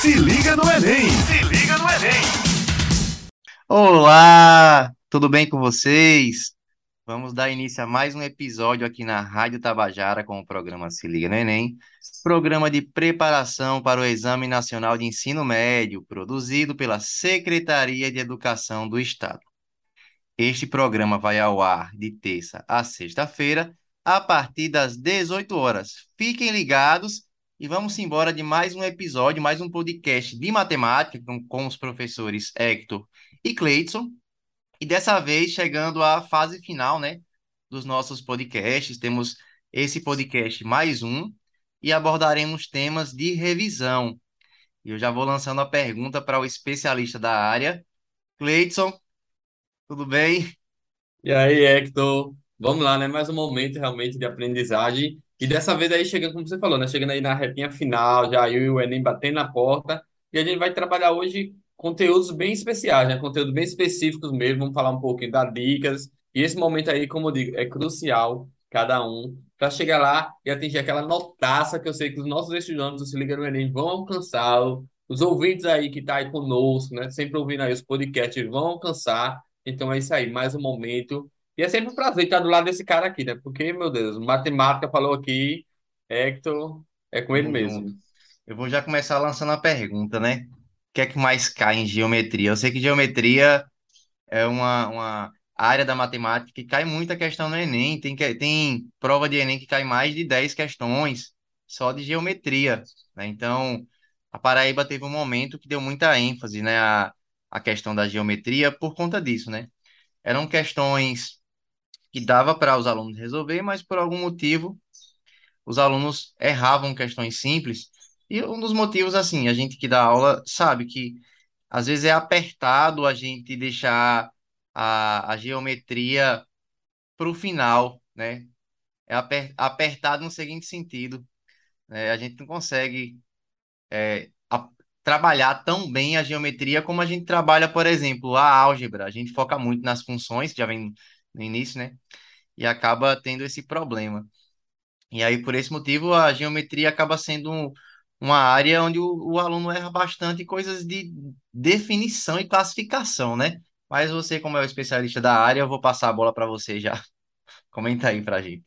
Se liga no Enem! Se liga no Enem! Olá, tudo bem com vocês? Vamos dar início a mais um episódio aqui na Rádio Tabajara com o programa Se Liga no Enem, programa de preparação para o Exame Nacional de Ensino Médio, produzido pela Secretaria de Educação do Estado. Este programa vai ao ar de terça a sexta-feira, a partir das 18 horas. Fiquem ligados e vamos embora de mais um episódio, mais um podcast de matemática com, com os professores Hector e Cleidson. E dessa vez chegando à fase final, né, dos nossos podcasts. Temos esse podcast mais um e abordaremos temas de revisão. E eu já vou lançando a pergunta para o especialista da área. Cleidson, tudo bem? E aí, Hector? Vamos lá, né? Mais um momento realmente de aprendizagem. E dessa vez aí chegando, como você falou, né? Chegando aí na retinha final, já eu e o Enem batendo na porta. E a gente vai trabalhar hoje conteúdos bem especiais, né? Conteúdos bem específicos mesmo. Vamos falar um pouquinho das dicas. E esse momento aí, como eu digo, é crucial, cada um, para chegar lá e atingir aquela notaça que eu sei que os nossos estudantes do Se Liga no Enem vão alcançá-lo. Os ouvintes aí que estão tá aí conosco, né? Sempre ouvindo aí os podcasts, vão alcançar. Então é isso aí, mais um momento e é sempre um prazer estar do lado desse cara aqui, né? Porque, meu Deus, matemática falou aqui, Hector, é com ele mesmo. Eu vou já começar lançando a pergunta, né? O que é que mais cai em geometria? Eu sei que geometria é uma, uma área da matemática que cai muita questão no Enem. Tem, tem prova de Enem que cai mais de 10 questões só de geometria, né? Então, a Paraíba teve um momento que deu muita ênfase, né? A, a questão da geometria por conta disso, né? Eram questões que dava para os alunos resolver, mas por algum motivo os alunos erravam questões simples. E um dos motivos, assim, a gente que dá aula sabe que às vezes é apertado a gente deixar a, a geometria para o final, né? É aper, apertado no seguinte sentido: né? a gente não consegue é, a, trabalhar tão bem a geometria como a gente trabalha, por exemplo, a álgebra. A gente foca muito nas funções, já vem no início, né? E acaba tendo esse problema. E aí, por esse motivo, a geometria acaba sendo um, uma área onde o, o aluno erra bastante coisas de definição e classificação, né? Mas você, como é o especialista da área, eu vou passar a bola para você já. Comenta aí para a gente.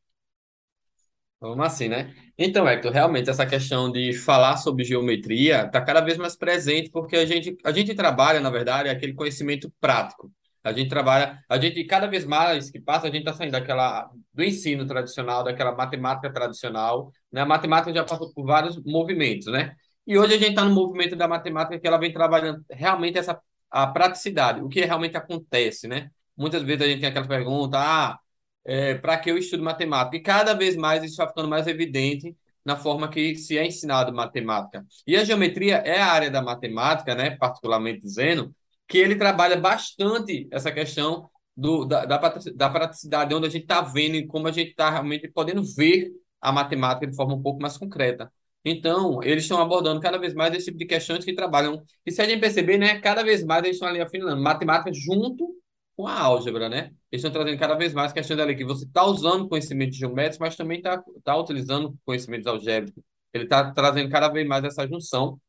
Vamos assim, né? Então, Hector, realmente essa questão de falar sobre geometria está cada vez mais presente porque a gente, a gente trabalha, na verdade, aquele conhecimento prático. A gente trabalha, a gente cada vez mais que passa, a gente está saindo daquela do ensino tradicional, daquela matemática tradicional, né? A matemática já passou por vários movimentos, né? E hoje a gente está no movimento da matemática que ela vem trabalhando realmente essa a praticidade, o que realmente acontece, né? Muitas vezes a gente tem aquela pergunta, ah, é, para que eu estudo matemática? E cada vez mais isso está ficando mais evidente na forma que se é ensinado matemática. E a geometria é a área da matemática, né, particularmente dizendo, que ele trabalha bastante essa questão do, da, da, praticidade, onde a gente está vendo e como a gente está realmente podendo ver a matemática de forma um pouco mais concreta. Então, eles estão abordando cada vez mais esse tipo de questões que trabalham. E se a gente perceber, né, cada vez mais eles estão ali afinando matemática junto com a álgebra, né? Eles estão trazendo cada vez mais questões ali que você está usando conhecimentos geométricos, mas também está tá utilizando conhecimentos algébricos. Ele está trazendo cada vez mais essa junção,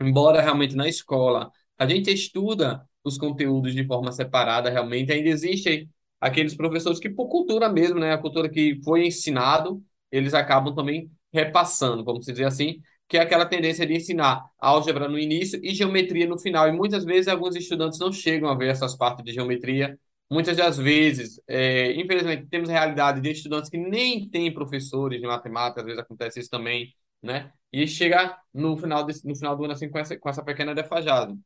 embora realmente na escola a gente estuda os conteúdos de forma separada, realmente. Ainda existem aqueles professores que, por cultura mesmo, né, a cultura que foi ensinado, eles acabam também repassando, vamos dizer assim, que é aquela tendência de ensinar álgebra no início e geometria no final. E muitas vezes alguns estudantes não chegam a ver essas partes de geometria. Muitas das vezes, é, infelizmente, temos a realidade de estudantes que nem têm professores de matemática, às vezes acontece isso também, né? E chega no final, desse, no final do ano assim, com essa, com essa pequena defasagem.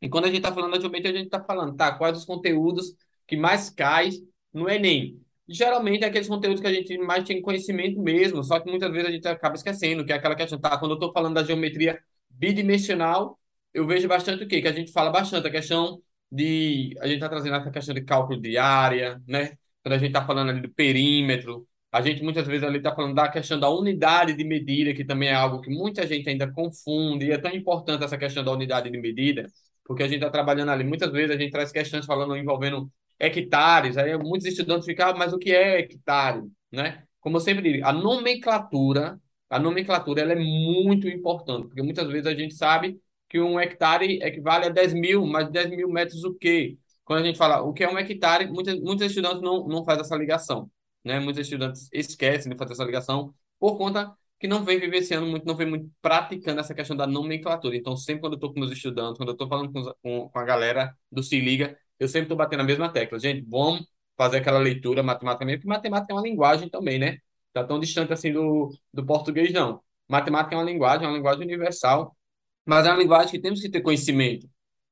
E quando a gente está falando de geometria, a gente está falando, tá, quais os conteúdos que mais caem no Enem. Geralmente é aqueles conteúdos que a gente mais tem conhecimento mesmo, só que muitas vezes a gente acaba esquecendo, que é aquela questão, tá, quando eu estou falando da geometria bidimensional, eu vejo bastante o quê? Que a gente fala bastante a questão de, a gente está trazendo essa questão de cálculo de área, né? Quando a gente está falando ali do perímetro, a gente muitas vezes ali está falando da questão da unidade de medida, que também é algo que muita gente ainda confunde, e é tão importante essa questão da unidade de medida, porque a gente está trabalhando ali. Muitas vezes a gente traz questões falando envolvendo hectares, aí muitos estudantes ficam, ah, mas o que é hectare, né? Como eu sempre digo, a nomenclatura, a nomenclatura ela é muito importante, porque muitas vezes a gente sabe que um hectare equivale a 10 mil, mas 10 mil metros o quê? Quando a gente fala o que é um hectare, muitos, muitos estudantes não, não fazem essa ligação. Né? Muitos estudantes esquecem de fazer essa ligação por conta que não vem vivenciando muito, não vem muito praticando essa questão da nomenclatura. Então, sempre quando eu estou com meus estudantes, quando eu estou falando com, com, com, a galera do Se Liga, eu sempre estou batendo a mesma tecla. Gente, vamos fazer aquela leitura matemática mesmo, porque matemática é uma linguagem também, né? Está tão distante assim do, do português, não. Matemática é uma linguagem, é uma linguagem universal, mas é uma linguagem que temos que ter conhecimento.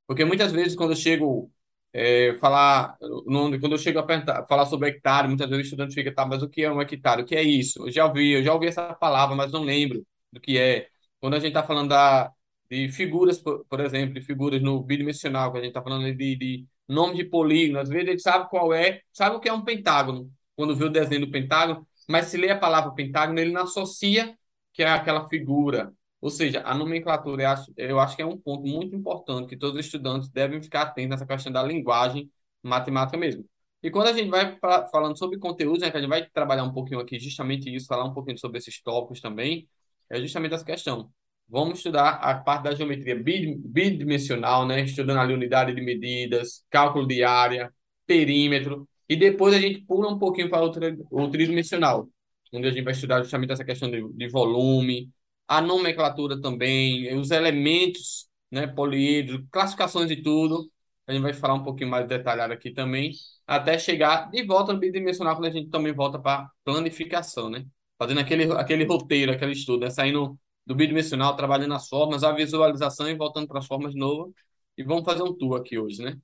Porque muitas vezes, quando eu chego é, falar, no, quando eu chego a falar sobre hectare, muitas vezes o estudante fica, tá, mas o que é um hectare? O que é isso? Eu já ouvi, eu já ouvi essa palavra, mas não lembro do que é. Quando a gente está falando da, de figuras, por, por, exemplo, de figuras no bidimensional, que a gente está falando de, de nome de polígono, às vezes a gente sabe qual é, sabe o que é um pentágono, quando vê o desenho do pentágono, mas se lê a palavra pentágono, ele não associa que é aquela figura. Ou seja, a nomenclatura, eu acho, que é um ponto muito importante que todos os estudantes devem ficar atentos nessa questão da linguagem matemática mesmo. E quando a gente vai pra, falando sobre conteúdos, né, que a gente vai trabalhar um pouquinho aqui justamente isso, falar um pouquinho sobre esses tópicos também, é justamente essa questão. Vamos estudar a parte da geometria bidimensional, né, estudando ali unidade de medidas, cálculo de área, perímetro, e depois a gente pula um pouquinho para o tridimensional, onde a gente vai estudar justamente essa questão de, de volume, a nomenclatura também, os elementos, né, poliedro, classificações de tudo. A gente vai falar um pouquinho mais detalhado aqui também, até chegar de volta no bidimensional, quando a gente também volta para planificação, né? Fazendo aquele, aquele roteiro, aquele estudo, né? Saindo do bidimensional, trabalhando as formas, a visualização e voltando para as formas novo. E vamos fazer um tour aqui hoje, né?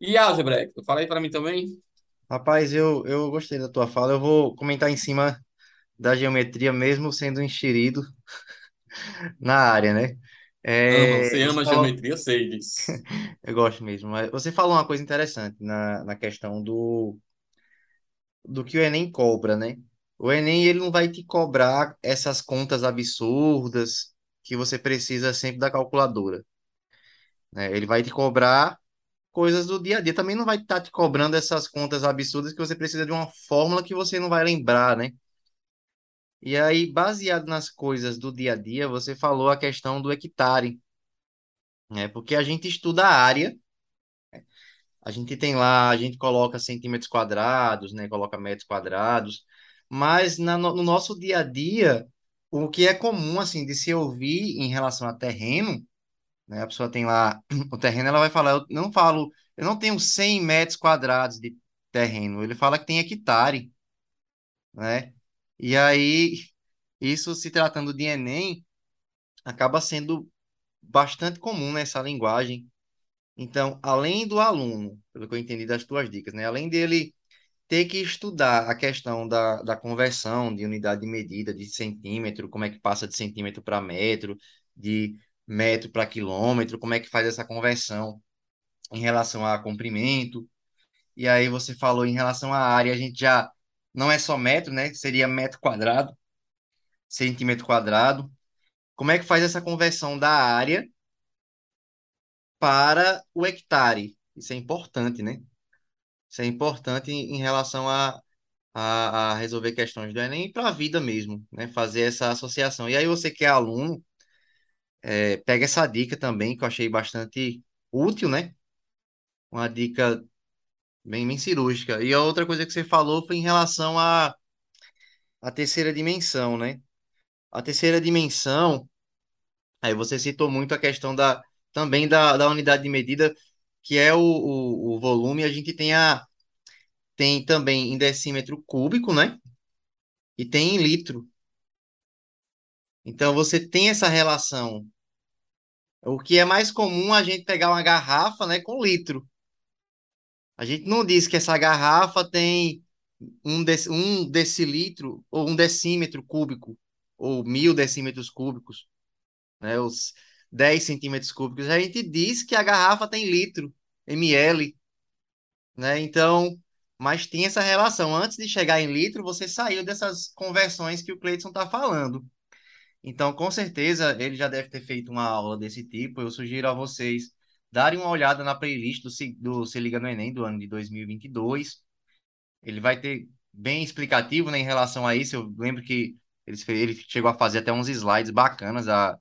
E álgebra? Fala aí para mim também. Rapaz, eu, eu gostei da tua fala. Eu vou comentar em cima da geometria, mesmo sendo enxerido na área, né? Ama, você É, ama você a falou, geometria, eu sei disso. eu gosto mesmo, mas você falou uma coisa interessante na, na questão do, do que o Enem cobra, né? O Enem, ele não vai te cobrar essas contas absurdas que você precisa sempre da calculadora, né? Ele vai te cobrar coisas do dia a dia. Também não vai estar te cobrando essas contas absurdas que você precisa de uma fórmula que você não vai lembrar, né? E aí, baseado nas coisas do dia a dia, você falou a questão do hectare, né? Porque a gente estuda a área, a gente tem lá, a gente coloca centímetros quadrados, né? Coloca metros quadrados, mas na, no no nosso dia a dia, o que é comum, assim, de se ouvir em relação a terreno, né? A pessoa tem lá o terreno, ela vai falar, eu não falo, eu não tenho 100 metros quadrados de terreno, ele fala que tem hectare, né? E aí, isso se tratando de Enem, acaba sendo bastante comum nessa linguagem. Então, além do aluno, pelo que eu entendi das tuas dicas, né? Além dele ter que estudar a questão da, da conversão de unidade de medida, de centímetro, como é que passa de centímetro para metro, de metro para quilômetro, como é que faz essa conversão em relação a comprimento. E aí você falou em relação à área, a gente já não é só metro, né? Seria metro quadrado, centímetro quadrado. Como é que faz essa conversão da área para o hectare? Isso é importante, né? Isso é importante em relação a, a, a resolver questões do Enem e para a vida mesmo, né? Fazer essa associação. E aí você que é aluno, é, pega essa dica também, que eu achei bastante útil, né? Uma dica bem, bem cirúrgica. E a outra coisa que você falou foi em relação à à terceira dimensão, né? A terceira dimensão, aí você citou muito a questão da também da, da unidade de medida, que é o, o, o volume. A gente tem, a, tem também em decímetro cúbico, né? E tem em litro. Então você tem essa relação. O que é mais comum a gente pegar uma garrafa, né, com litro. A gente não diz que essa garrafa tem um, dec- um decilitro ou um decímetro cúbico, ou mil decímetros cúbicos, né? Os 10 centímetros cúbicos. A gente diz que a garrafa tem litro, ml, né? Então, mas tem essa relação. Antes de chegar em litro, você saiu dessas conversões que o Cleiton está falando. Então, com certeza, ele já deve ter feito uma aula desse tipo. Eu sugiro a vocês darem uma olhada na playlist do Se, do Se Liga no Enem do ano de 2022. Ele vai ter bem explicativo, né, em relação a isso. Eu lembro que ele, ele chegou a fazer até uns slides bacanas a,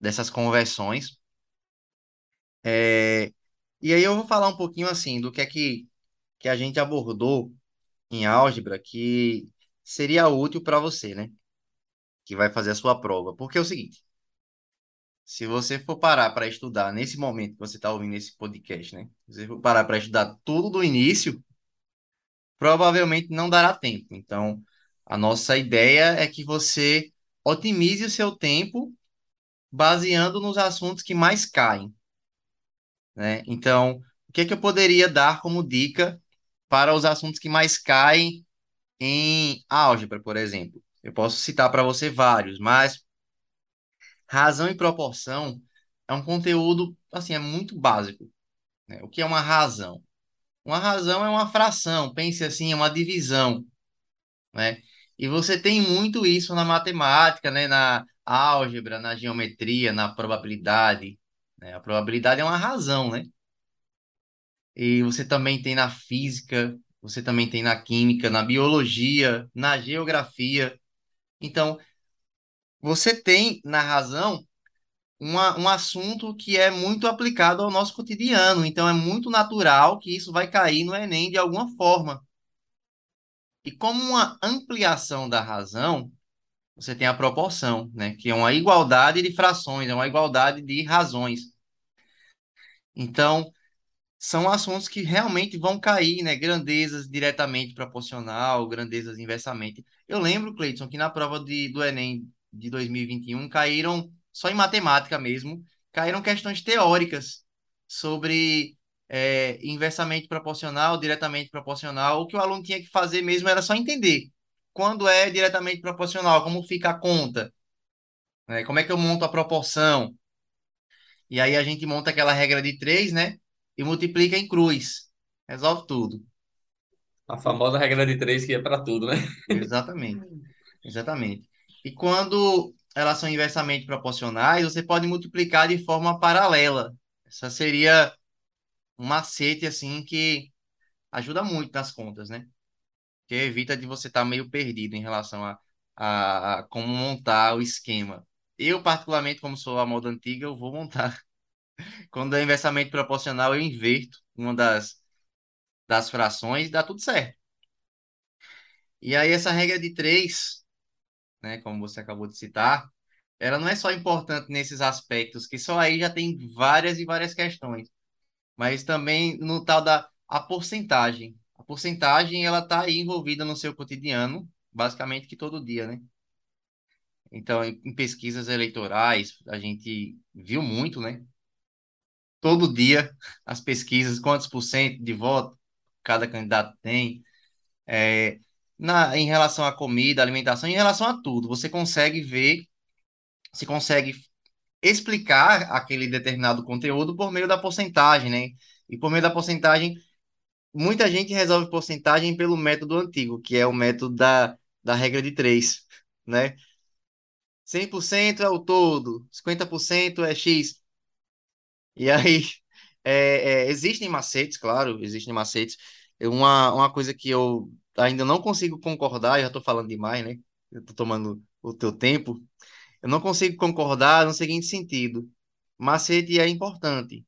dessas conversões. É, e aí eu vou falar um pouquinho assim do que é que, que a gente abordou em álgebra que seria útil para você, né? Que vai fazer a sua prova. Porque é o seguinte, se você for parar para estudar nesse momento que você está ouvindo esse podcast, né? Se você for parar para estudar tudo do início, provavelmente não dará tempo. Então, a nossa ideia é que você otimize o seu tempo baseando nos assuntos que mais caem, né? Então, o que é que eu poderia dar como dica para os assuntos que mais caem em álgebra, por exemplo? Eu posso citar para você vários, mas razão e proporção é um conteúdo, assim, é muito básico, né? O que é uma razão? Uma razão é uma fração, pense assim, é uma divisão, né? E você tem muito isso na matemática, né? Na álgebra, na geometria, na probabilidade, né? A probabilidade é uma razão, né? E você também tem na física, você também tem na química, na biologia, na geografia. Então, você tem na razão uma, um assunto que é muito aplicado ao nosso cotidiano. Então, é muito natural que isso vai cair no Enem de alguma forma. E como uma ampliação da razão, você tem a proporção, né? Que é uma igualdade de frações, é uma igualdade de razões. Então, são assuntos que realmente vão cair, né? Grandezas diretamente proporcional, grandezas inversamente. Eu lembro, Cleiton, que na prova de, do Enem de 2021 caíram, só em matemática mesmo, caíram questões teóricas sobre é, inversamente proporcional, diretamente proporcional. O que o aluno tinha que fazer mesmo era só entender quando é diretamente proporcional, como fica a conta, né? Como é que eu monto a proporção? E aí a gente monta aquela regra de três, né? E multiplica em cruz. Resolve tudo. A famosa regra de três que é para tudo, né? Exatamente. Exatamente. E quando elas são inversamente proporcionais, você pode multiplicar de forma paralela. Essa seria um macete assim que ajuda muito nas contas, né? Que evita de você estar meio perdido em relação a, a, a como montar o esquema. Eu, particularmente, como sou a moda antiga, eu vou montar. Quando é inversamente proporcional, eu inverto uma das, das frações e dá tudo certo. E aí, essa regra de três, né, como você acabou de citar, ela não é só importante nesses aspectos, que só aí já tem várias e várias questões, mas também no tal da a porcentagem. A porcentagem, ela está envolvida no seu cotidiano, basicamente que todo dia, né? Então, em pesquisas eleitorais, a gente viu muito, né? Todo dia, as pesquisas, quantos por cento de voto cada candidato tem, é, na, em relação à comida, alimentação, em relação a tudo. Você consegue ver, você consegue explicar aquele determinado conteúdo por meio da porcentagem, né? E por meio da porcentagem, muita gente resolve porcentagem pelo método antigo, que é o método da, da regra de três, né? 100% é o todo, 50% é X. E aí, é, é, existem macetes, claro, existem macetes. Uma, uma coisa que eu ainda não consigo concordar, já estou falando demais, né? Eu estou tomando o teu tempo. Eu não consigo concordar no seguinte sentido: macete é importante,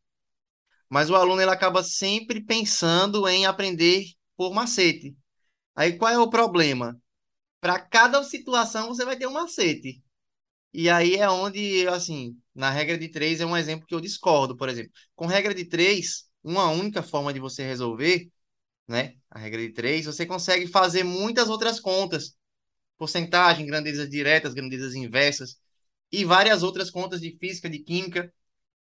mas o aluno ele acaba sempre pensando em aprender por macete. Aí qual é o problema? Para cada situação você vai ter um macete. E aí é onde, assim, na regra de três é um exemplo que eu discordo, por exemplo. Com regra de três, uma única forma de você resolver, né? A regra de três, você consegue fazer muitas outras contas. Porcentagem, grandezas diretas, grandezas inversas e várias outras contas de física, de química.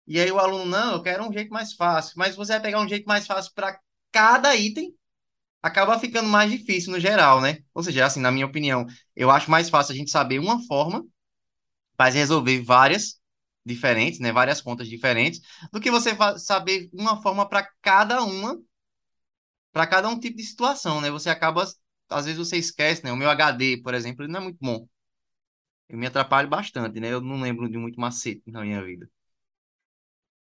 E aí o aluno, não, eu quero um jeito mais fácil. Mas você vai pegar um jeito mais fácil para cada item, acaba ficando mais difícil no geral, né? Ou seja, assim, na minha opinião, eu acho mais fácil a gente saber uma forma para resolver várias diferentes, né? Várias contas diferentes, do que você saber uma forma para cada uma, para cada um tipo de situação, né? Você acaba, às vezes você esquece, né? O meu HD, por exemplo, ele não é muito bom. Eu me atrapalho bastante, né? Eu não lembro de muito macete na minha vida.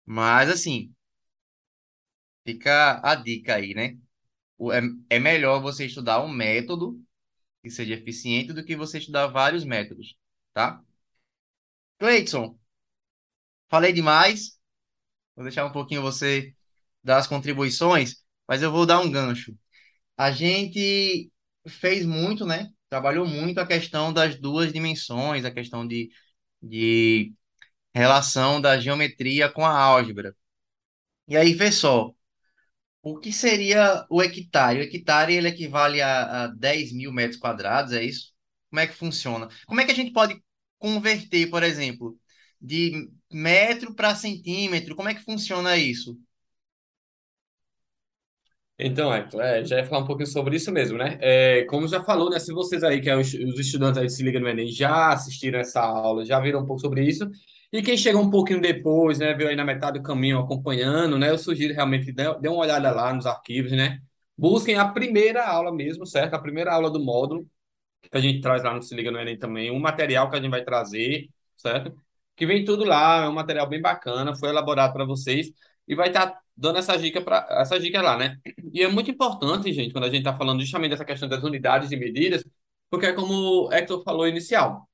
Mas, assim, fica a dica aí, né? É, é melhor você estudar um método que seja eficiente do que você estudar vários métodos, tá? Cleiton, falei demais. Vou deixar um pouquinho você dar as contribuições, mas eu vou dar um gancho. A gente fez muito, né? Trabalhou muito a questão das duas dimensões, a questão de, de relação da geometria com a álgebra. E aí, vê só, o que seria o hectare? O hectare ele equivale a, a 10 mil metros quadrados, é isso? Como é que funciona? Como é que a gente pode converter, por exemplo, de metro para centímetro? Como é que funciona isso? Então, Hector, é, já ia falar um pouquinho sobre isso mesmo, né? É, como já falou, né? Se vocês aí, que é os, os estudantes aí Se Liga no Enem, já assistiram essa aula, já viram um pouco sobre isso, e quem chegou um pouquinho depois, né, veio aí na metade do caminho acompanhando, né, eu sugiro realmente dê, dê uma olhada lá nos arquivos, né? Busquem a primeira aula mesmo, certo? A primeira aula do módulo, que a gente traz lá no Se Liga no Enem também, um material que a gente vai trazer, certo? Que vem tudo lá, é um material bem bacana, foi elaborado para vocês e vai estar tá dando essa dica para essa dica lá, né? E é muito importante, gente, quando a gente está falando justamente dessa questão das unidades e medidas, porque é como o Hector falou inicial,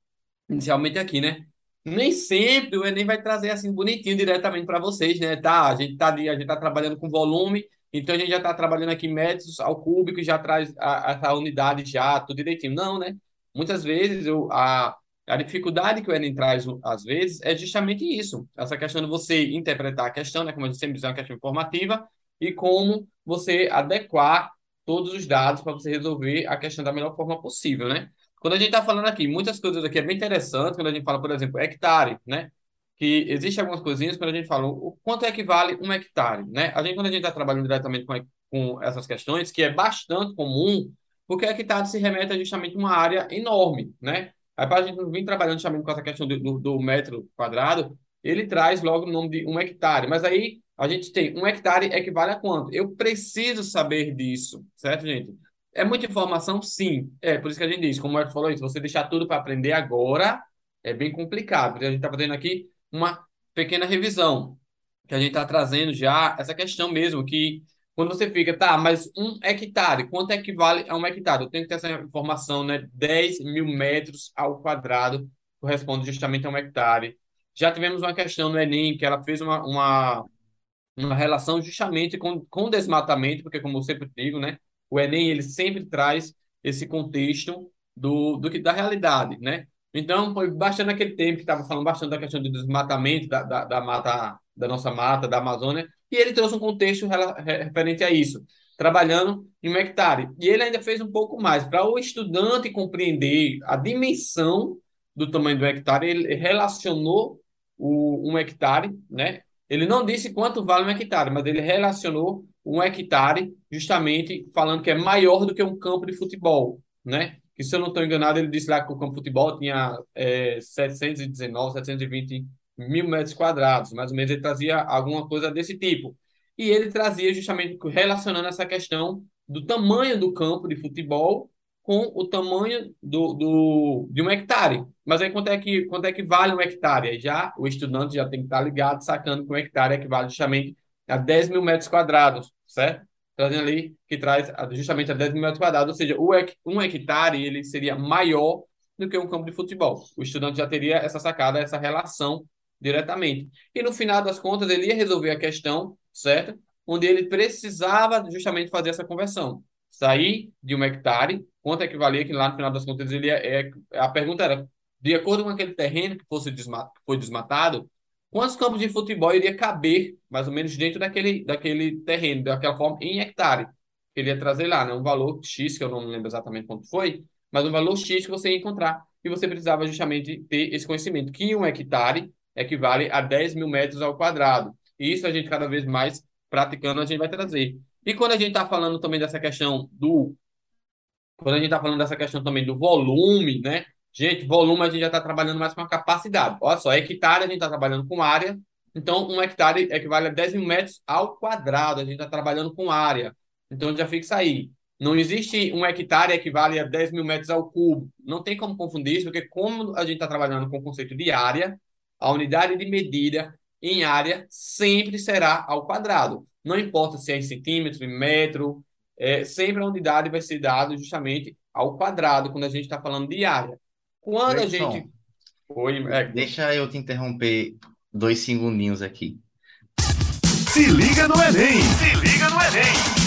inicialmente aqui, né? Nem sempre o Enem vai trazer assim bonitinho diretamente para vocês, né? Tá, a gente tá ali, a gente tá trabalhando com volume, então a gente já está trabalhando aqui metros ao cúbico e já traz a, a, a unidade já, tudo direitinho. Não, né? Muitas vezes eu, a, a dificuldade que o Enem traz, às vezes, é justamente isso. Essa questão de você interpretar a questão, né? Como gente sempre diz, é uma questão informativa, e como você adequar todos os dados para você resolver a questão da melhor forma possível, né? Quando a gente está falando aqui, muitas coisas aqui é bem interessante, quando a gente fala, por exemplo, hectare, né? Que existe algumas coisinhas quando a gente fala o quanto equivale um hectare, né? A gente, quando a gente está trabalhando diretamente com, com essas questões, que é bastante comum, porque hectare se remete a justamente uma área enorme, né? A gente vir trabalhando justamente com essa questão do, do, do, metro quadrado, ele traz logo o nome de um hectare. Mas aí a gente tem um hectare equivale a quanto? Eu preciso saber disso, certo, gente? É muita informação? Sim. É, por isso que a gente diz, como o Marco falou, se você deixar tudo para aprender agora, é bem complicado. Porque a gente está fazendo aqui uma pequena revisão, que a gente está trazendo já essa questão mesmo, que quando você fica, tá, mas um hectare, quanto equivale a um hectare? Eu tenho que ter essa informação, né? 10 mil metros ao quadrado corresponde justamente a um hectare. Já tivemos uma questão no Enem, que ela fez uma, uma, uma relação justamente com, com desmatamento, porque como eu sempre digo, né? O Enem, ele sempre traz esse contexto do, do que da realidade, né? Então, foi bastante aquele tempo que estava falando bastante da questão do desmatamento da, da, da mata, da nossa mata, da Amazônia, e ele trouxe um contexto referente a isso, trabalhando em um hectare. E ele ainda fez um pouco mais. Para o estudante compreender a dimensão do tamanho do hectare, ele relacionou o, um hectare, né? Ele não disse quanto vale um hectare, mas ele relacionou um hectare justamente falando que é maior do que um campo de futebol, né? Que se eu não estou enganado, ele disse lá que o campo de futebol tinha é, 719, 720 mil metros quadrados, mais ou menos ele trazia alguma coisa desse tipo. E ele trazia justamente relacionando essa questão do tamanho do campo de futebol com o tamanho do, do, de um hectare. Mas aí quanto é, que, quanto é que vale um hectare? Aí já o estudante já tem que estar ligado, sacando que um hectare equivale justamente a 10 mil metros quadrados, certo? Trazendo ali que traz justamente a 10 mil metros quadrados, ou seja, o, um hectare ele seria maior do que um campo de futebol. O estudante já teria essa sacada, essa relação diretamente. E no final das contas, ele ia resolver a questão, certo? Onde ele precisava justamente fazer essa conversão. Sair de um hectare, quanto equivalia que lá no final das contas ele ia, é, a pergunta era, de acordo com aquele terreno que fosse desmat, foi desmatado, quantos campos de futebol iria caber, mais ou menos, dentro daquele, daquele terreno, daquela forma, em hectare? Ele ia trazer lá, né? Um valor X, que eu não lembro exatamente quanto foi, mas um valor X que você ia encontrar. E você precisava justamente ter esse conhecimento, que um hectare equivale a 10 mil metros ao quadrado. E isso a gente cada vez mais praticando, a gente vai trazer. E quando a gente está falando também dessa questão do. Quando a gente está falando dessa questão também do volume, né? Gente, volume a gente já está trabalhando mais com a capacidade. Olha só, hectare a gente está trabalhando com área. Então, um hectare equivale a 10 mil metros ao quadrado. A gente está trabalhando com área. Então, já fixa aí. Não existe um hectare equivale a 10 mil metros ao cubo. Não tem como confundir isso, porque como a gente está trabalhando com o conceito de área, a unidade de medida em área sempre será ao quadrado. Não importa se é em centímetro, em metro, é, sempre a unidade vai ser dada justamente ao quadrado quando a gente está falando de área. Quando a gente. Oi, é... Deixa eu te interromper dois segundinhos aqui. Se liga no Enem! Se liga no Enem!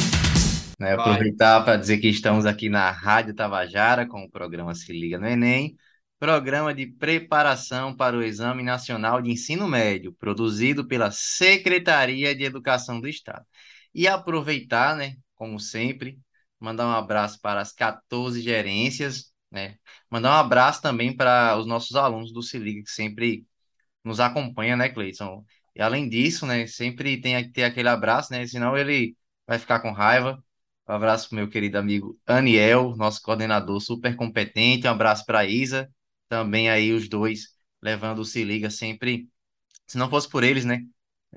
Né, aproveitar para dizer que estamos aqui na Rádio Tabajara com o programa Se Liga no Enem, programa de preparação para o Exame Nacional de Ensino Médio, produzido pela Secretaria de Educação do Estado. E aproveitar, né, como sempre, mandar um abraço para as 14 gerências, né? Mandar um abraço também para os nossos alunos do Se Liga, que sempre nos acompanha, né, Cleiton? E além disso, né, sempre tem que ter aquele abraço, né? Senão ele vai ficar com raiva. Um abraço pro meu querido amigo Aniel, nosso coordenador super competente. Um abraço para Isa, também aí os dois levando o Se Liga sempre. Se não fosse por eles, né?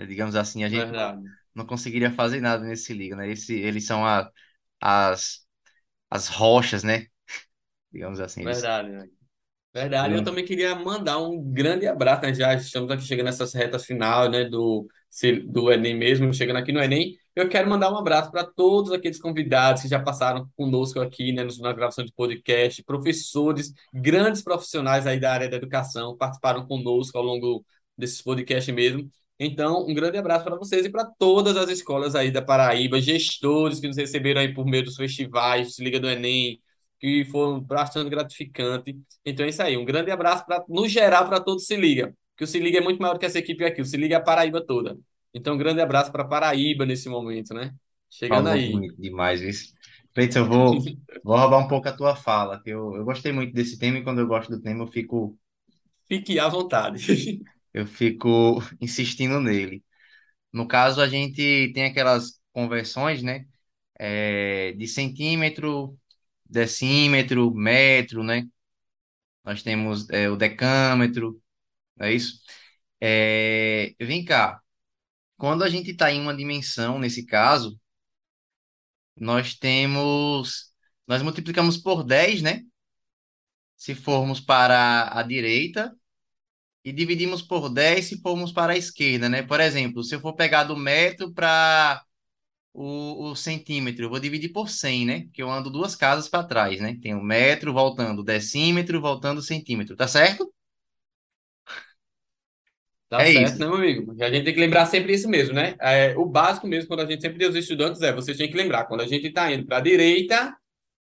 Digamos assim, a gente Verdade. não conseguiria fazer nada nesse Se Liga, né? Esse, eles são a, as, as rochas, né? Digamos assim, eles Verdade, né? Verdade, eu também queria mandar um grande abraço, né? Já estamos aqui chegando nessas retas final, né? Do, se- do Enem mesmo, chegando aqui no Enem. Eu quero mandar um abraço para todos aqueles convidados que já passaram conosco aqui, né? Na gravação de podcast, professores, grandes profissionais aí da área da educação, participaram conosco ao longo desses podcasts mesmo. Então, um grande abraço para vocês e para todas as escolas aí da Paraíba, gestores que nos receberam aí por meio dos festivais, se Liga do Enem, que foram bastante gratificantes. Então é isso aí. Um grande abraço para, no geral, para todos Se Liga. Que o Se Liga é muito maior que essa equipe aqui. O Se Liga é a Paraíba toda. Então, um grande abraço para Paraíba nesse momento, né? Chegando falou aí. demais isso. Cleiton, eu vou, vou roubar um pouco a tua fala, que eu, eu gostei muito desse tema e quando eu gosto do tema eu fico, Fique à vontade. eu fico insistindo nele. No caso, a gente tem aquelas conversões, né? é, de centímetro, decímetro, metro, né? Nós temos é, o decâmetro, não é isso? É, vem cá, quando a gente está em uma dimensão, nesse caso, nós temos, nós multiplicamos por 10, né? Se formos para a direita, e dividimos por 10 se formos para a esquerda, né? Por exemplo, se eu for pegar do metro para o, o centímetro, eu vou dividir por 100, né? Porque eu ando duas casas para trás, né? Tem o metro voltando decímetro, voltando centímetro, tá certo? Tá É certo, isso. né, meu amigo? A gente tem que lembrar sempre isso mesmo, né? É, o básico mesmo, quando a gente sempre diz aos estudantes, é vocês têm que lembrar, quando a gente está indo para a direita,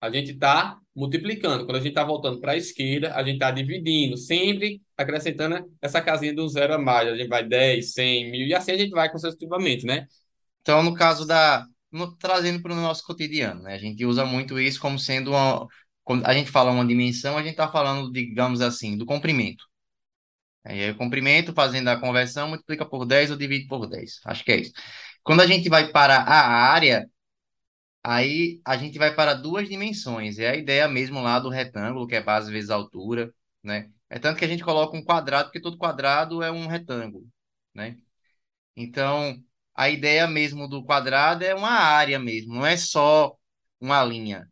a gente está multiplicando. Quando a gente está voltando para a esquerda, a gente está dividindo, sempre acrescentando essa casinha do zero a mais. A gente vai 10, 100, mil, e assim a gente vai consecutivamente, né? Então, no caso da. no- trazendo para o nosso cotidiano, né? A gente usa muito isso como sendo uma. Quando a gente fala uma dimensão, a gente está falando, digamos assim, do comprimento. Aí, o comprimento, fazendo a conversão, multiplica por 10 ou divide por 10. Acho que é isso. Quando a gente vai para a área, aí a gente vai para duas dimensões. É a ideia mesmo lá do retângulo, que é base vezes altura, né? É tanto que a gente coloca um quadrado, porque todo quadrado é um retângulo, né? Então, a ideia mesmo do quadrado é uma área mesmo, não é só uma linha.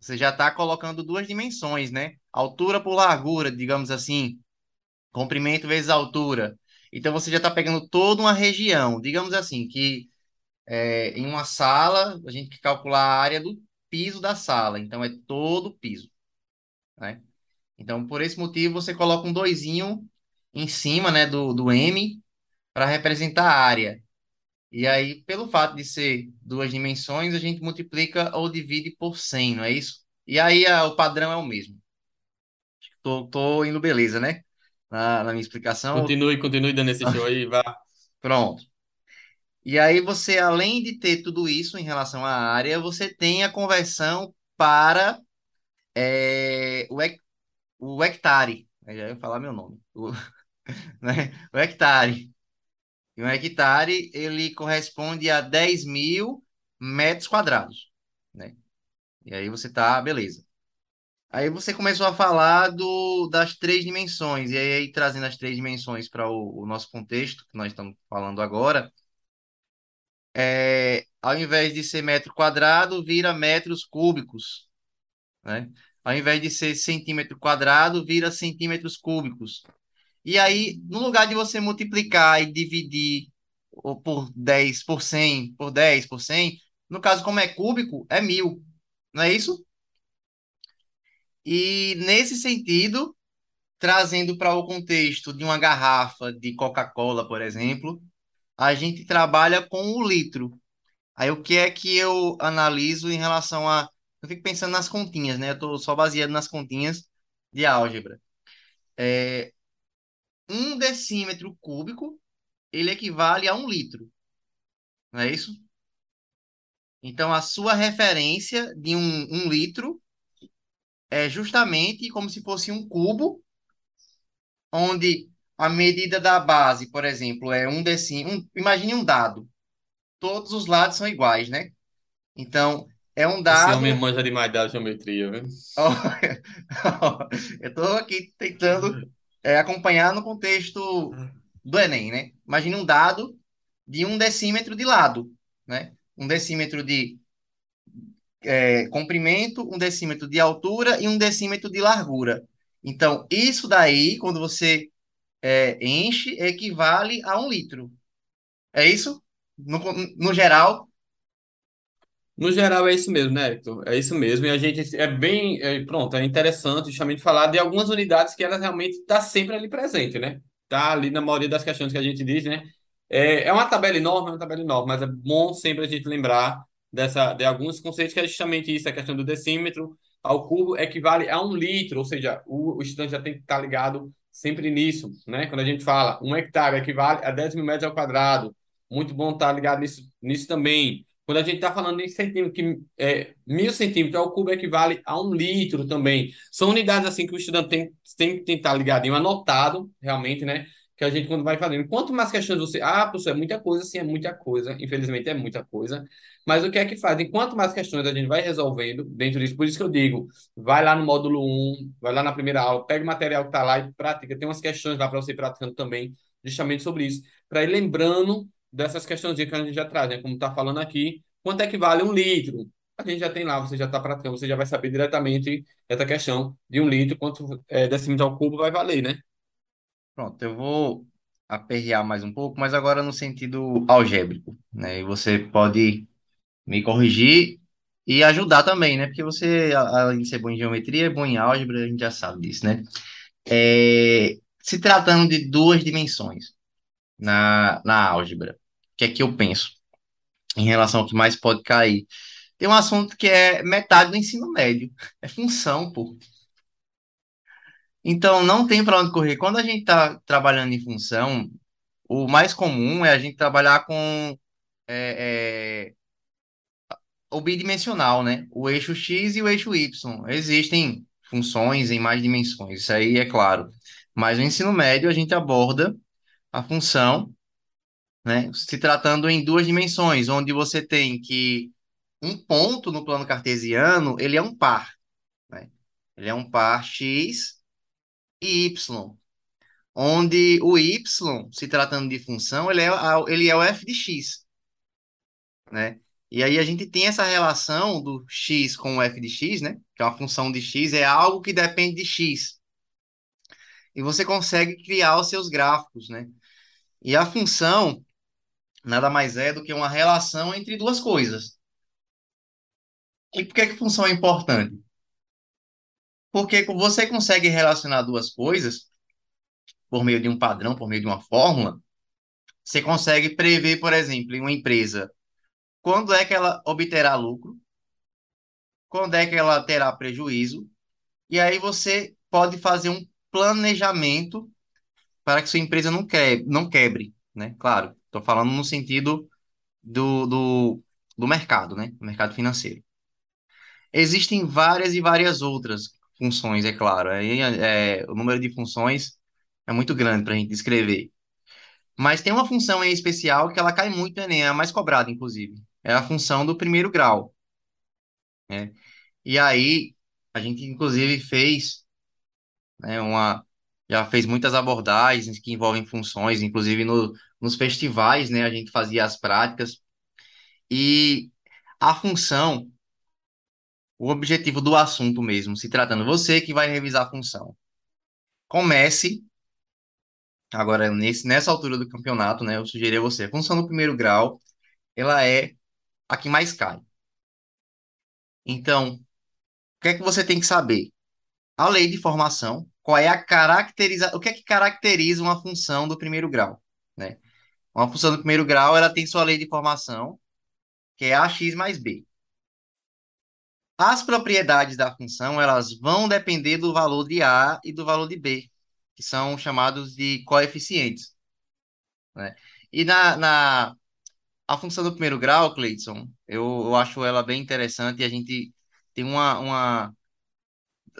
Você já está colocando duas dimensões, né? Altura por largura, digamos assim, comprimento vezes altura. Então, você já está pegando toda uma região, digamos assim, que é, em uma sala, a gente calcula a área do piso da sala, então é todo o piso, né? Então, por esse motivo, você coloca um doisinho em cima, né, do, do M para representar a área. E aí, pelo fato de ser duas dimensões, a gente multiplica ou divide por 100, não é isso? E aí a- o padrão é o mesmo. Tô indo beleza, né? Na, na minha explicação. Continue, continue dando esse show aí, vá. Pronto. E aí você, além de ter tudo isso em relação à área, você tem a conversão para é, o, hec- o hectare. Eu já ia falar meu nome. O, né? O hectare. E um hectare, ele corresponde a 10 mil metros quadrados, né? E aí você tá, beleza. Aí você começou a falar do, das três dimensões, e aí trazendo as três dimensões para o, o nosso contexto, que nós estamos falando agora, é, ao invés de ser metro quadrado, vira metros cúbicos, né? Ao invés de ser centímetro quadrado, vira centímetros cúbicos. E aí, no lugar de você multiplicar e dividir ou por 10, por 100, por 10, por 100, no caso, como é cúbico, é mil, não é isso? E nesse sentido, trazendo para o contexto de uma garrafa de Coca-Cola, por exemplo, a gente trabalha com o litro. Aí o que é que eu analiso em relação a. Eu fico pensando nas continhas, né? Eu estou só baseado nas continhas de álgebra. É, um decímetro cúbico, ele equivale a um litro. Não é isso? Então, a sua referência de um, um litro é justamente como se fosse um cubo, onde a medida da base, por exemplo, é um decímetro. Um, imagine um dado. Todos os lados são iguais, né? Então, é um dado. homem manja demais da geometria, viu? Eu estou aqui tentando é, acompanhar no contexto do Enem, né? Imagine um dado de um decímetro de lado, né? Um decímetro de é, comprimento, um decímetro de altura e um decímetro de largura. Então, isso daí, quando você é, enche, equivale a um litro. É isso? No, no geral, No geral, é isso mesmo, né, Hector? É isso mesmo. E a gente é bem. é, pronto, é interessante justamente falar de algumas unidades que elas realmente estão sempre ali presente, né? Tá ali na maioria das questões que a gente diz, né? É, é uma tabela enorme, é uma tabela enorme, mas é bom sempre a gente lembrar dessa, de alguns conceitos que é justamente isso, a questão do decímetro ao cubo equivale a um litro, ou seja, o, o estudante já tem que estar ligado sempre nisso, né? Quando a gente fala um hectare equivale a 10 mil metros ao quadrado, muito bom estar ligado nisso, nisso também. Quando a gente está falando em centímetro, que é, mil centímetros ao cubo equivale a um litro também. São unidades assim que o estudante tem, tem que tentar ligadinho, anotado, realmente, né? Que a gente, quando vai fazendo. Quanto mais questões você. Ah, professor, é muita coisa, sim, é muita coisa. Infelizmente, é muita coisa. Mas o que é que faz? Enquanto mais questões a gente vai resolvendo dentro disso, por isso que eu digo, vai lá no módulo 1, vai lá na primeira aula, pega o material que está lá e pratica. Tem umas questões lá para você ir praticando também, justamente sobre isso. Para ir lembrando dessas questões que a gente já traz, né? Como está falando aqui, quanto é que vale um litro? A gente já tem lá, você já está praticando, você já vai saber diretamente essa questão de um litro, quanto é, decímetro ao cubo vai valer, né? Pronto, eu vou aperrear mais um pouco, mas agora no sentido algébrico, né? E você pode me corrigir e ajudar também, né? Porque você, além de ser bom em geometria, é bom em álgebra, a gente já sabe disso, né? É, se tratando de duas dimensões na, na álgebra, o que é que eu penso em relação ao que mais pode cair? Tem um assunto que é metade do ensino médio, é função, pô. Então, não tem para onde correr. Quando a gente está trabalhando em função, o mais comum é a gente trabalhar com é, é, o bidimensional, né? O eixo X e o eixo Y. Existem funções em mais dimensões, isso aí é claro. Mas no ensino médio a gente aborda a função, né? Se tratando em duas dimensões, onde você tem que um ponto no plano cartesiano, ele é um par, né? Ele é um par X e Y, onde o Y, se tratando de função, ele é, ele é o f de x, né? E aí a gente tem essa relação do x com o f de x, né? Que é uma função de x, é algo que depende de x. E você consegue criar os seus gráficos, né? E a função nada mais é do que uma relação entre duas coisas. E por que que função é importante? Porque você consegue relacionar duas coisas por meio de um padrão, por meio de uma fórmula, você consegue prever, por exemplo, em uma empresa, quando é que ela obterá lucro, quando é que ela terá prejuízo, e aí você pode fazer um planejamento para que sua empresa não quebre, não quebre, né? Claro, estou falando no sentido do, do, do mercado, né? Do mercado financeiro. Existem várias e várias outras funções, é claro. Aí, é, o número de funções é muito grande para a gente descrever. Mas tem uma função em especial que ela cai muito no Enem, é a mais cobrada, inclusive. É a função do primeiro grau, né? E aí, a gente, inclusive, fez, né, uma... Já fez muitas abordagens que envolvem funções, inclusive no, nos festivais, né? A gente fazia as práticas. E a função, o objetivo do assunto mesmo, se tratando, você que vai revisar a função. Comece, agora, nesse, nessa altura do campeonato, né? Eu sugeri a você, a função do primeiro grau, ela é a que mais cai. Então, o que é que você tem que saber? A lei de formação, qual é a caracterização, o que é que caracteriza uma função do primeiro grau, né? Uma função do primeiro grau, ela tem sua lei de formação, que é ax mais b. As propriedades da função, elas vão depender do valor de a e do valor de b, que são chamados de coeficientes, né? E na, na a função do primeiro grau, Cleidson, eu, eu acho ela bem interessante e a gente tem uma, uma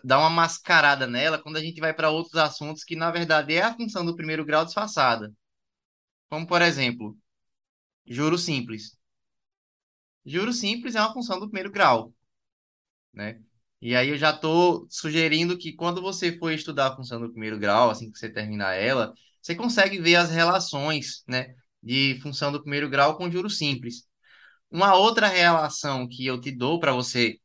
dá uma mascarada nela quando a gente vai para outros assuntos que, na verdade, é a função do primeiro grau disfarçada. Como, por exemplo, juro simples. Juro simples é uma função do primeiro grau, né? E aí eu já estou sugerindo que quando você for estudar a função do primeiro grau, assim que você terminar ela, você consegue ver as relações, né, de função do primeiro grau com juro simples. Uma outra relação que eu te dou para você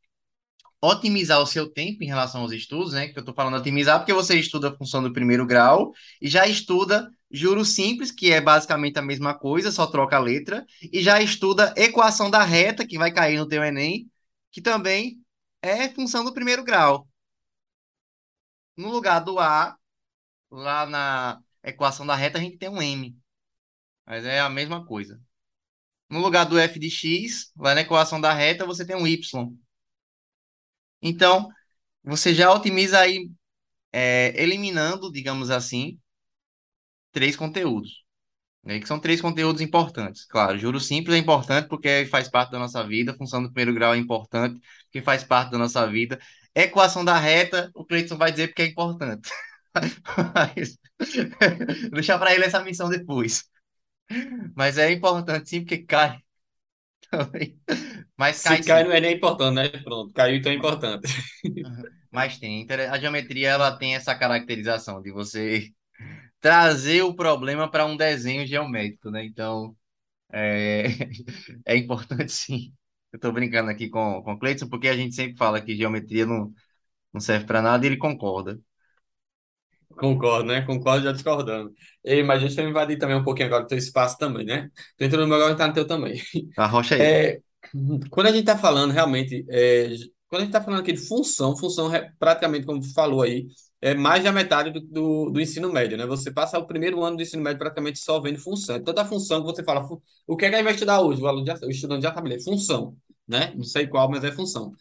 otimizar o seu tempo em relação aos estudos, né? Que eu estou falando otimizar porque você estuda a função do primeiro grau e já estuda juros simples, que é basicamente a mesma coisa, só troca a letra, e já estuda equação da reta, que vai cair no teu Enem, que também é função do primeiro grau. No lugar do A, lá na equação da reta, a gente tem um M. Mas é a mesma coisa. No lugar do f de x, lá na equação da reta, você tem um y. Então, você já otimiza aí, é, eliminando, digamos assim, três conteúdos. Né, que são três conteúdos importantes. Claro, juros simples é importante porque faz parte da nossa vida, função do primeiro grau é importante porque faz parte da nossa vida. Equação da reta, o Cleiton vai dizer porque é importante. Mas, deixar para ele essa missão depois. Mas é importante sim, porque cai também. Mas cai Se cai sim. não é nem importante, né? Pronto, caiu então é importante. Mas tem. A geometria ela tem essa caracterização de você trazer o problema para um desenho geométrico, né? Então, é, é importante sim. Eu estou brincando aqui com, com o Cleiton, porque a gente sempre fala que geometria não, não serve para nada e ele concorda. Concordo, né? Concordo já discordando. Ei, mas deixa eu invadir também um pouquinho agora do teu espaço também, né? Tô entrando no meu agora tá no teu também. Arrocha aí. É, quando a gente está falando realmente, é, quando a gente está falando aqui de função, função é praticamente, como tu falou aí, é mais da metade do, do, do, ensino médio, né? Você passa o primeiro ano do ensino médio praticamente só vendo função. Toda função que você fala, o que é que ele vai estudar hoje? O, aluno já, o estudante já sabe função, né? Não sei qual, mas é função.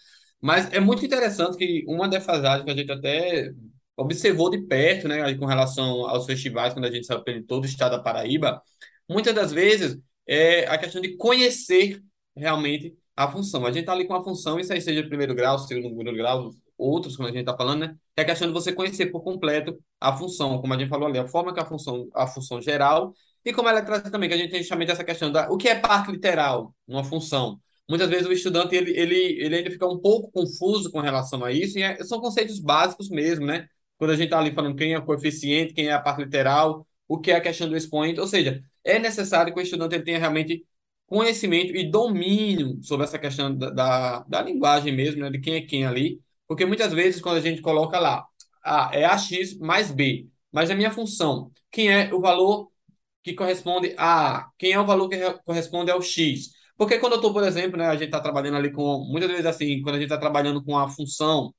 Mas é muito interessante que uma defasagem que a gente até observou de perto, né, com relação aos festivais, quando a gente saiu pelo todo o estado da Paraíba, muitas das vezes é a questão de conhecer realmente a função. A gente está ali com a função, isso aí seja primeiro grau, segundo grau, outros, como a gente está falando, né? É a questão de você conhecer por completo a função, como a gente falou ali, a forma que a função, a função geral, e como ela traz também, que a gente tem justamente essa questão da o que é parte literal, uma função. Muitas vezes o estudante ele, ele, ele ainda fica um pouco confuso com relação a isso, e é, são conceitos básicos mesmo, né? Quando a gente está ali falando quem é o coeficiente, quem é a parte literal, o que é a questão do expoente, ou seja, é necessário que o estudante ele tenha realmente conhecimento e domínio sobre essa questão da, da, da linguagem mesmo, né, de quem é quem ali, porque muitas vezes quando a gente coloca lá, ah, é AX mais B, mas a minha função, quem é o valor que corresponde a A, quem é o valor que corresponde ao X, porque quando eu estou, por exemplo, né, a gente está trabalhando ali com, muitas vezes assim, quando a gente está trabalhando com a função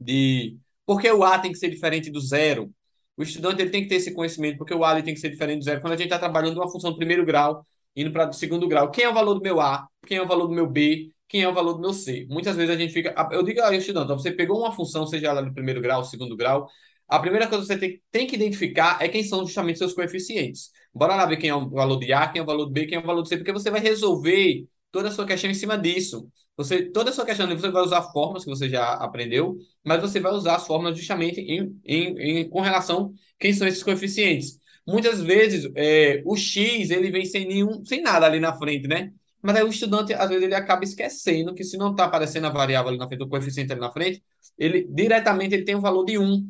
de porque o A tem que ser diferente do zero? O estudante ele tem que ter esse conhecimento, porque o A tem que ser diferente do zero. Quando a gente está trabalhando uma função do primeiro grau, indo para o segundo grau, quem é o valor do meu A? Quem é o valor do meu B? Quem é o valor do meu C? Muitas vezes a gente fica. Eu digo ao estudante, você pegou uma função, seja ela do primeiro grau, segundo grau, a primeira coisa que você tem, tem que identificar é quem são justamente seus coeficientes. Bora lá ver quem é o valor de A, quem é o valor do B, quem é o valor do C, porque você vai resolver toda a sua questão em cima disso. Você, toda a sua questão, você vai usar fórmulas que você já aprendeu, mas você vai usar as fórmulas justamente em, em, em com relação a quem são esses coeficientes. Muitas vezes é, o x ele vem sem nenhum, sem nada ali na frente, né? Mas aí o estudante, às vezes, ele acaba esquecendo que se não está aparecendo a variável ali na frente, o coeficiente ali na frente, ele diretamente ele tem um valor de 1.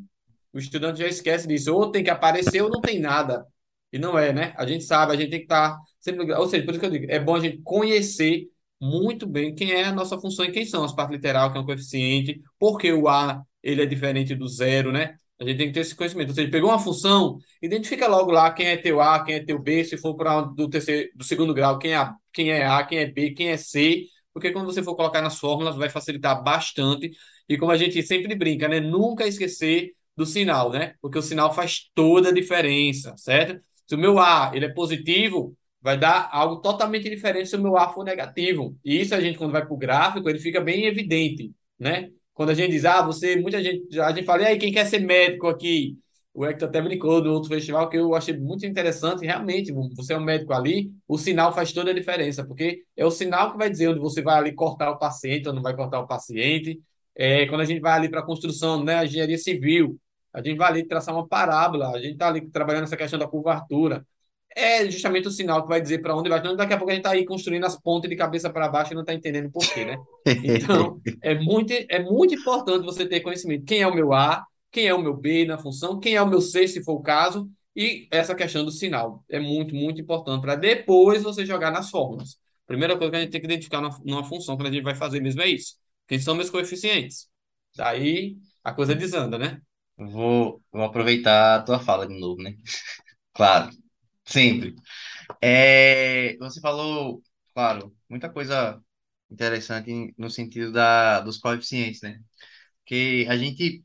O estudante já esquece disso. Ou tem que aparecer ou não tem nada. E não é, né? A gente sabe, a gente tem que estar tá sempre. Ou seja, por isso que eu digo, é bom a gente conhecer muito bem quem é a nossa função e quem são as partes literal, que é um coeficiente, porque o A ele é diferente do zero, né? A gente tem que ter esse conhecimento. Ou seja, pegou uma função, identifica logo lá quem é teu A, quem é teu B, se for para do terceiro, do segundo grau, quem é, a, quem é A, quem é B, quem é C, porque quando você for colocar nas fórmulas vai facilitar bastante. E como a gente sempre brinca, né? Nunca esquecer do sinal, né? Porque o sinal faz toda a diferença, certo? Se o meu A ele é positivo, vai dar algo totalmente diferente se o meu A for negativo. E isso a gente, quando vai para o gráfico, ele fica bem evidente, né? Quando a gente diz, ah, você, muita gente, a gente fala, e aí, quem quer ser médico aqui? O Hector até brincou no outro festival que eu achei muito interessante. Realmente, você é um médico ali, o sinal faz toda a diferença, porque é o sinal que vai dizer onde você vai ali cortar o paciente ou não vai cortar o paciente. É, quando a gente vai ali para a construção, né, a engenharia civil, a gente vai ali traçar uma parábola, a gente está ali trabalhando essa questão da curvatura. É justamente o sinal que vai dizer para onde vai. Então, daqui a pouco a gente está aí construindo as pontes de cabeça para baixo e não está entendendo por quê, né? Então, é muito, é muito importante você ter conhecimento. Quem é o meu A, quem é o meu B na função, quem é o meu C, se for o caso, e essa questão do sinal. É muito, muito importante para depois você jogar nas fórmulas. Primeira coisa que a gente tem que identificar numa função quando a gente vai fazer mesmo é isso. Quem são meus coeficientes? Daí a coisa desanda, né? Vou, vou aproveitar a tua fala de novo, né? Claro, sempre. É, você falou, claro, muita coisa interessante no sentido da, dos coeficientes, né? Que a gente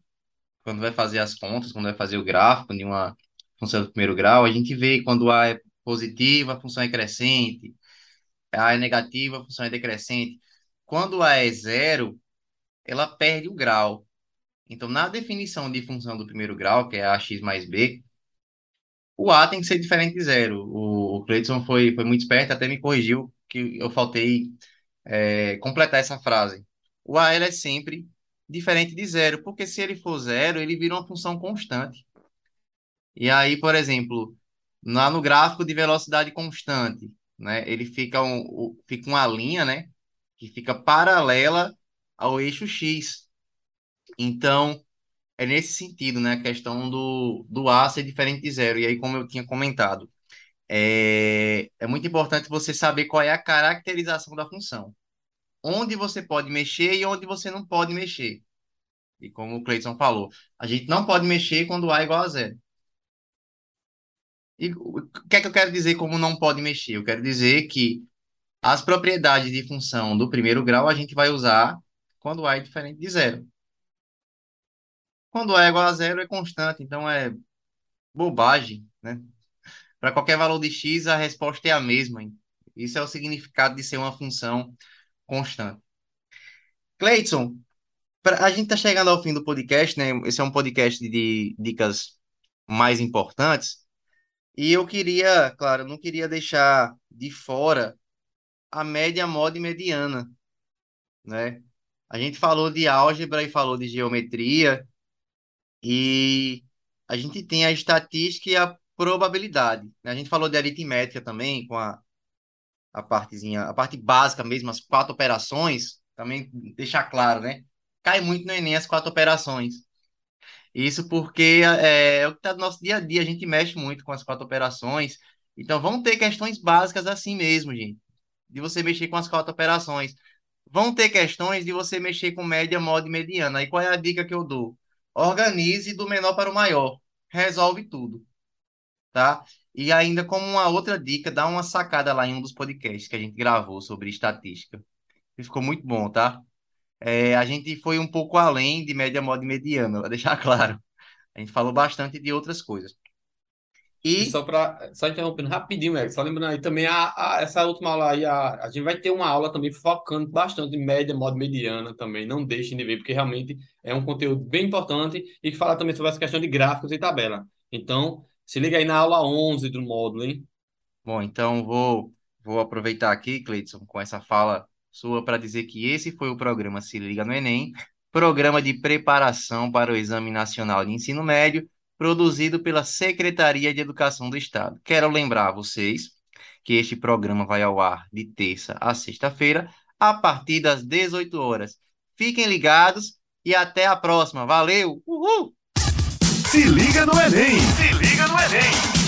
quando vai fazer as contas, quando vai fazer o gráfico de uma função do primeiro grau, a gente vê quando A é positiva, a função é crescente, A é negativa, a função é decrescente. Quando A é zero, ela perde o grau. Então, na definição de função do primeiro grau, que é ax mais b, o A tem que ser diferente de zero. O, o Cleiton foi, foi muito esperto, até me corrigiu que eu faltei é, completar essa frase. O A é sempre diferente de zero, porque se ele for zero, ele vira uma função constante. E aí, por exemplo, lá no gráfico de velocidade constante, né, ele fica, um, fica uma linha, né, que fica paralela ao eixo x. Então, é nesse sentido, né, a questão do, do A ser diferente de zero. E aí, como eu tinha comentado, é, é muito importante você saber qual é a caracterização da função onde você pode mexer e onde você não pode mexer. E como o Cleiton falou, a gente não pode mexer quando A é igual a zero. E o que é que eu quero dizer como não pode mexer? Eu quero dizer que as propriedades de função do primeiro grau a gente vai usar quando A é diferente de zero. Quando é igual a zero é constante, então é bobagem, né? Para qualquer valor de x, a resposta é a mesma. Hein? Isso é o significado de ser uma função constante. Cleiton, a gente está chegando ao fim do podcast, né? Esse é um podcast de dicas mais importantes. E eu queria, claro, não queria deixar de fora a média, moda e mediana, né? A gente falou de álgebra e falou de geometria e a gente tem a estatística e a probabilidade. A gente falou de aritmética também, com a, a partezinha, a parte básica mesmo, as quatro operações, também deixar claro, né? Cai muito no Enem as quatro operações. Isso porque é, é o que está no nosso dia a dia, a gente mexe muito com as quatro operações. Então, vão ter questões básicas assim mesmo, gente, de você mexer com as quatro operações. Vão ter questões de você mexer com média, moda e mediana. Aí qual é a dica que eu dou? Organize do menor para o maior. Resolve tudo. Tá? E ainda como uma outra dica, dá uma sacada lá em um dos podcasts que a gente gravou sobre estatística. Ficou muito bom, tá? É, a gente foi um pouco além de média, moda e mediana, para deixar claro. A gente falou bastante de outras coisas. E, só para só interrompendo rapidinho, Eric, só lembrando aí também a, a, essa última aula aí, a, a gente vai ter uma aula também focando bastante em média, moda mediana também. Não deixem de ver, porque realmente é um conteúdo bem importante e que fala também sobre essa questão de gráficos e tabela. Então, se liga aí na aula 11 do módulo, hein? Bom, então vou, vou aproveitar aqui, Cleiton, com essa fala sua para dizer que esse foi o programa Se Liga no Enem, programa de preparação para o Exame Nacional de Ensino Médio, produzido pela Secretaria de Educação do Estado. Quero lembrar a vocês que este programa vai ao ar de terça a sexta-feira, a partir das 18 horas. Fiquem ligados e até a próxima. Valeu! Uhul! Se liga no Enem! Se liga no Enem!